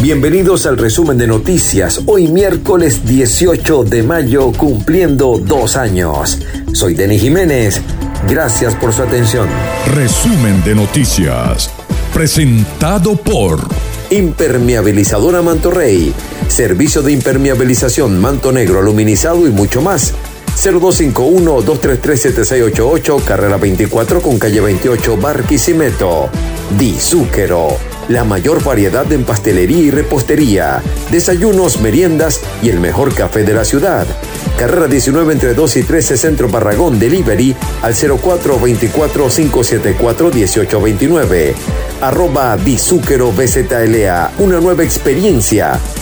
Bienvenidos al resumen de noticias, hoy miércoles 18 de mayo cumpliendo dos años. Soy Denis Jiménez, gracias por su atención. Resumen de noticias, presentado por Impermeabilizadora Manto Rey, servicio de impermeabilización, manto negro, aluminizado y mucho más. 0251-233-7688, carrera 24 con calle 28, Barquisimeto. Di Zúquero la mayor variedad en pastelería y repostería, desayunos, meriendas y el mejor café de la ciudad. Carrera 19 entre 2 y 13 Centro Barragón Delivery al 0424-574-1829. Arroba Dizúquero BZLA, una nueva experiencia.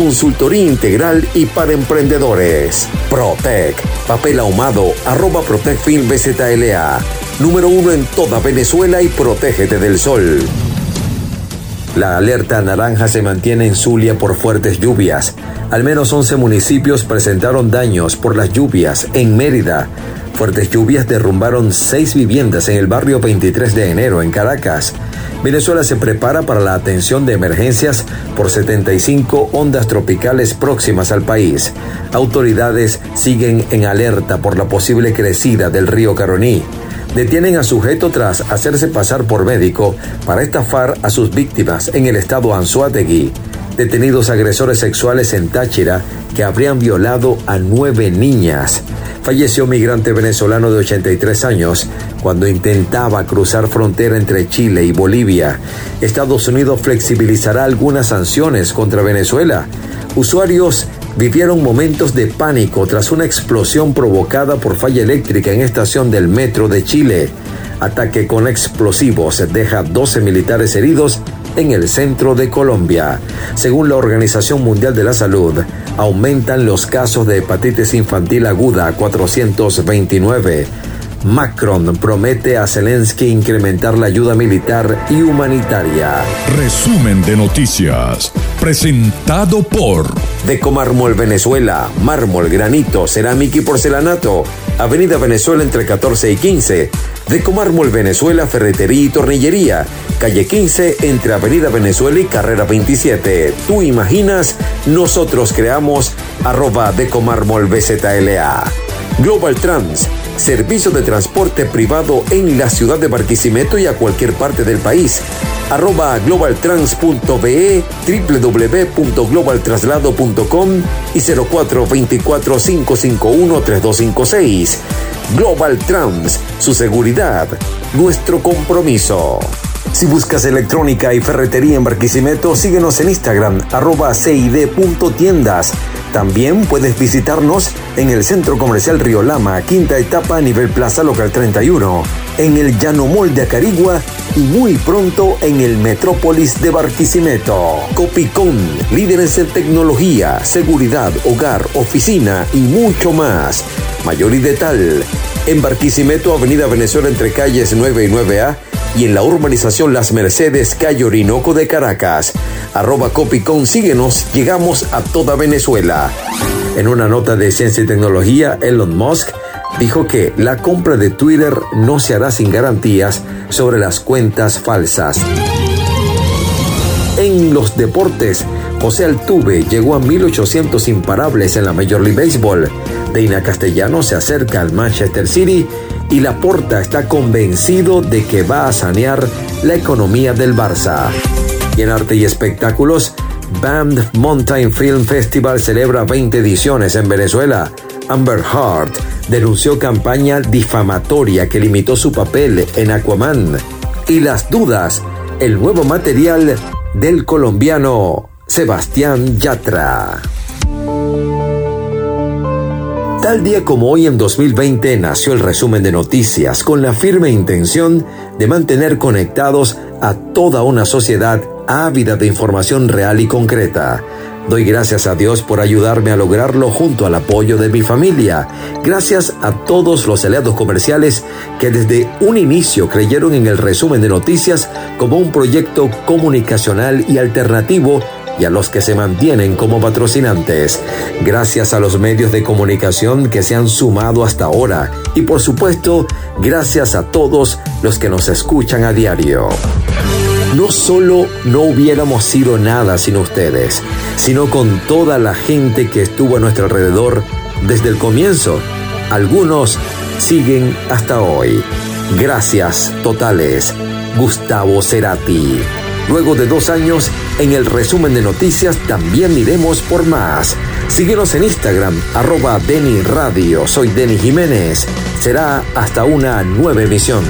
Consultoría integral y para emprendedores. Protec. Papel ahumado. Arroba Protec Film BZLA número uno en toda Venezuela y protégete del sol. La alerta naranja se mantiene en Zulia por fuertes lluvias. Al menos 11 municipios presentaron daños por las lluvias. En Mérida, fuertes lluvias derrumbaron seis viviendas en el barrio 23 de enero en Caracas. Venezuela se prepara para la atención de emergencias por 75 ondas tropicales próximas al país. Autoridades siguen en alerta por la posible crecida del río Caroní detienen a sujeto tras hacerse pasar por médico para estafar a sus víctimas en el estado Anzuategui. Detenidos agresores sexuales en Táchira que habrían violado a nueve niñas. Falleció migrante venezolano de 83 años cuando intentaba cruzar frontera entre Chile y Bolivia. Estados Unidos flexibilizará algunas sanciones contra Venezuela. Usuarios vivieron momentos de pánico tras una explosión provocada por falla eléctrica en estación del metro de Chile. Ataque con explosivos deja 12 militares heridos en el centro de Colombia. Según la Organización Mundial de la Salud, aumentan los casos de hepatitis infantil aguda a 429 Macron promete a Zelensky incrementar la ayuda militar y humanitaria. Resumen de noticias, presentado por Deco Mármol Venezuela, mármol, granito, cerámica y porcelanato. Avenida Venezuela entre 14 y 15. Deco Mármol Venezuela, ferretería y tornillería. Calle 15 entre Avenida Venezuela y Carrera 27. Tú imaginas, nosotros creamos arroba Decomármol BZLA. Global Trans servicio de transporte privado en la ciudad de Barquisimeto y a cualquier parte del país. Arroba globaltrans.be, www.globaltraslado.com y 0424-551-3256. Global Trans, su seguridad, nuestro compromiso. Si buscas electrónica y ferretería en Barquisimeto, síguenos en Instagram, arroba cid.tiendas. También puedes visitarnos en el Centro Comercial Río Lama, quinta etapa a nivel Plaza Local 31, en el Llano de Acarigua y muy pronto en el Metrópolis de Barquisimeto. Copicón, líderes en tecnología, seguridad, hogar, oficina y mucho más. Mayor y de tal. En Barquisimeto, Avenida Venezuela entre calles 9 y 9A y en la urbanización Las Mercedes, calle Orinoco de Caracas. Arroba Copicón, síguenos, llegamos a toda Venezuela. En una nota de ciencia y tecnología, Elon Musk dijo que la compra de Twitter no se hará sin garantías sobre las cuentas falsas. En los deportes, José Altuve llegó a 1800 imparables en la Major League Baseball. Deina Castellano se acerca al Manchester City y Laporta está convencido de que va a sanear la economía del Barça. Y en arte y espectáculos, Band Mountain Film Festival celebra 20 ediciones en Venezuela. Amber Heard denunció campaña difamatoria que limitó su papel en Aquaman. Y las dudas, el nuevo material del colombiano Sebastián Yatra. Tal día como hoy en 2020 nació el resumen de noticias con la firme intención de mantener conectados a toda una sociedad ávida de información real y concreta. Doy gracias a Dios por ayudarme a lograrlo junto al apoyo de mi familia. Gracias a todos los aliados comerciales que desde un inicio creyeron en el resumen de noticias como un proyecto comunicacional y alternativo y a los que se mantienen como patrocinantes. Gracias a los medios de comunicación que se han sumado hasta ahora y por supuesto, gracias a todos los que nos escuchan a diario no solo no hubiéramos sido nada sin ustedes, sino con toda la gente que estuvo a nuestro alrededor desde el comienzo. Algunos siguen hasta hoy. Gracias totales. Gustavo Cerati. Luego de dos años, en el resumen de noticias también iremos por más. Síguenos en Instagram, arroba Deni Radio. Soy Denny Jiménez. Será hasta una nueva emisión.